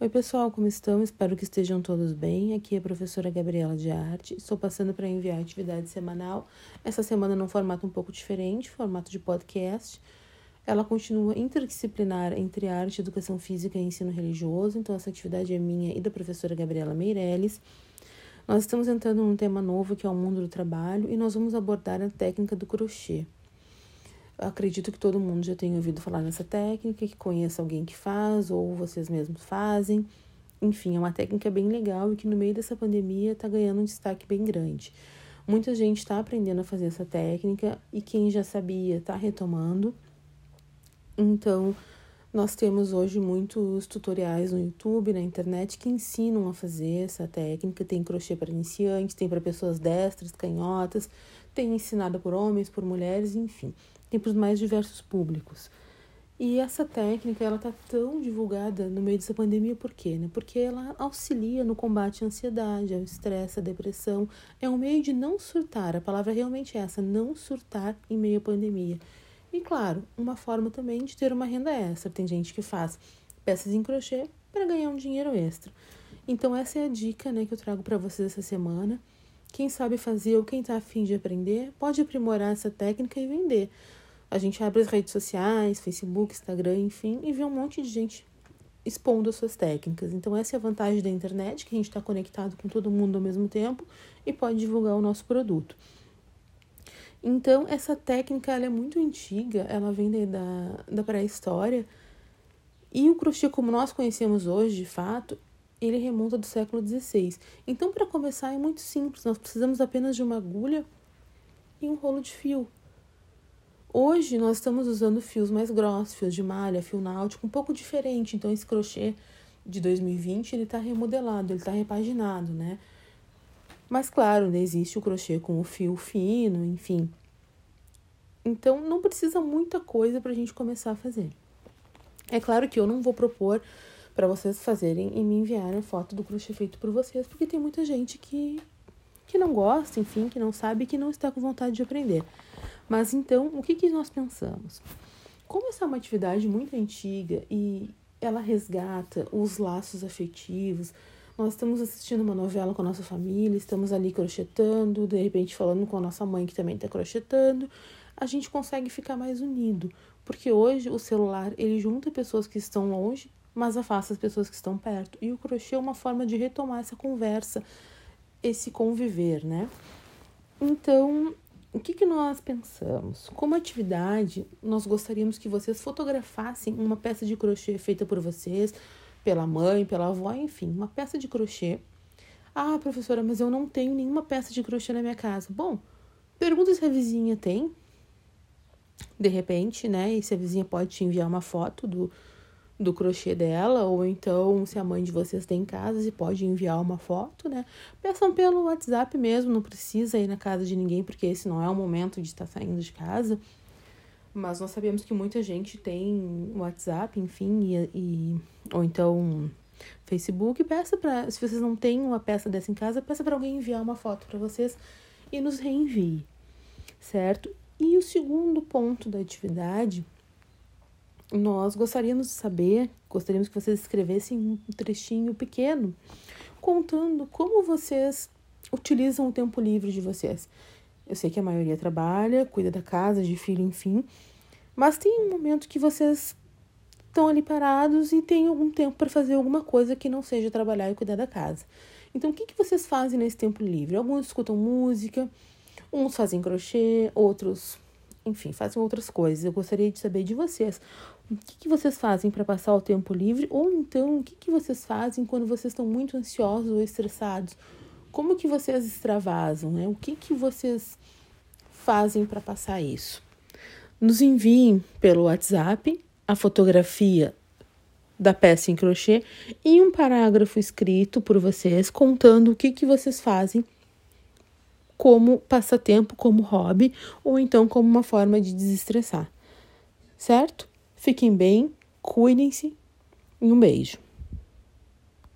Oi, pessoal, como estão? Espero que estejam todos bem. Aqui é a professora Gabriela de Arte. Estou passando para enviar atividade semanal. Essa semana num formato um pouco diferente, formato de podcast. Ela continua interdisciplinar entre arte, educação física e ensino religioso. Então, essa atividade é minha e da professora Gabriela Meirelles. Nós estamos entrando num tema novo que é o mundo do trabalho e nós vamos abordar a técnica do crochê. Acredito que todo mundo já tenha ouvido falar nessa técnica, que conheça alguém que faz ou vocês mesmos fazem. Enfim, é uma técnica bem legal e que no meio dessa pandemia está ganhando um destaque bem grande. Muita gente está aprendendo a fazer essa técnica e quem já sabia está retomando. Então, nós temos hoje muitos tutoriais no YouTube, na internet, que ensinam a fazer essa técnica. Tem crochê para iniciantes, tem para pessoas destras, canhotas, tem ensinada por homens, por mulheres, enfim tem para os mais diversos públicos. E essa técnica, ela tá tão divulgada no meio dessa pandemia por quê, né? Porque ela auxilia no combate à ansiedade, ao estresse, à depressão. É um meio de não surtar, a palavra realmente é essa, não surtar em meio à pandemia. E claro, uma forma também de ter uma renda extra. Tem gente que faz peças em crochê para ganhar um dinheiro extra. Então essa é a dica, né, que eu trago para vocês essa semana. Quem sabe fazer ou quem está afim de aprender, pode aprimorar essa técnica e vender. A gente abre as redes sociais, Facebook, Instagram, enfim, e vê um monte de gente expondo as suas técnicas. Então, essa é a vantagem da internet, que a gente está conectado com todo mundo ao mesmo tempo e pode divulgar o nosso produto. Então, essa técnica ela é muito antiga, ela vem da, da pré-história. E o crochê, como nós conhecemos hoje, de fato, ele remonta do século XVI. Então, para começar, é muito simples. Nós precisamos apenas de uma agulha e um rolo de fio. Hoje nós estamos usando fios mais grossos, fios de malha, fio náutico, um pouco diferente. Então esse crochê de 2020 ele está remodelado, ele está repaginado, né? Mas claro, né, existe o crochê com o fio fino, enfim. Então não precisa muita coisa para a gente começar a fazer. É claro que eu não vou propor para vocês fazerem e me enviarem foto do crochê feito por vocês, porque tem muita gente que que não gosta, enfim, que não sabe, que não está com vontade de aprender. Mas então, o que, que nós pensamos? Como essa é uma atividade muito antiga e ela resgata os laços afetivos, nós estamos assistindo uma novela com a nossa família, estamos ali crochetando, de repente falando com a nossa mãe que também está crochetando, a gente consegue ficar mais unido, porque hoje o celular ele junta pessoas que estão longe, mas afasta as pessoas que estão perto. E o crochê é uma forma de retomar essa conversa, esse conviver, né? Então, o que, que nós pensamos? Como atividade, nós gostaríamos que vocês fotografassem uma peça de crochê feita por vocês, pela mãe, pela avó, enfim, uma peça de crochê. Ah, professora, mas eu não tenho nenhuma peça de crochê na minha casa. Bom, pergunta se a vizinha tem. De repente, né? E se a vizinha pode te enviar uma foto do, do crochê dela, ou então se a mãe de vocês tem em casa, e pode enviar uma foto, né? Peçam pelo WhatsApp mesmo, não precisa ir na casa de ninguém, porque esse não é o momento de estar saindo de casa. Mas nós sabemos que muita gente tem WhatsApp, enfim, e, e ou então Facebook. Peça para, se vocês não têm uma peça dessa em casa, peça para alguém enviar uma foto para vocês e nos reenvie, certo? E o segundo ponto da atividade nós gostaríamos de saber, gostaríamos que vocês escrevessem um trechinho pequeno contando como vocês utilizam o tempo livre de vocês. Eu sei que a maioria trabalha, cuida da casa, de filho, enfim, mas tem um momento que vocês estão ali parados e tem algum tempo para fazer alguma coisa que não seja trabalhar e cuidar da casa. Então, o que, que vocês fazem nesse tempo livre? Alguns escutam música, uns fazem crochê, outros enfim, fazem outras coisas. Eu gostaria de saber de vocês. O que, que vocês fazem para passar o tempo livre? Ou então, o que, que vocês fazem quando vocês estão muito ansiosos ou estressados? Como que vocês extravasam, né? O que, que vocês fazem para passar isso? Nos enviem pelo WhatsApp a fotografia da peça em crochê e um parágrafo escrito por vocês contando o que, que vocês fazem como passatempo, como hobby, ou então como uma forma de desestressar. Certo? Fiquem bem, cuidem-se e um beijo.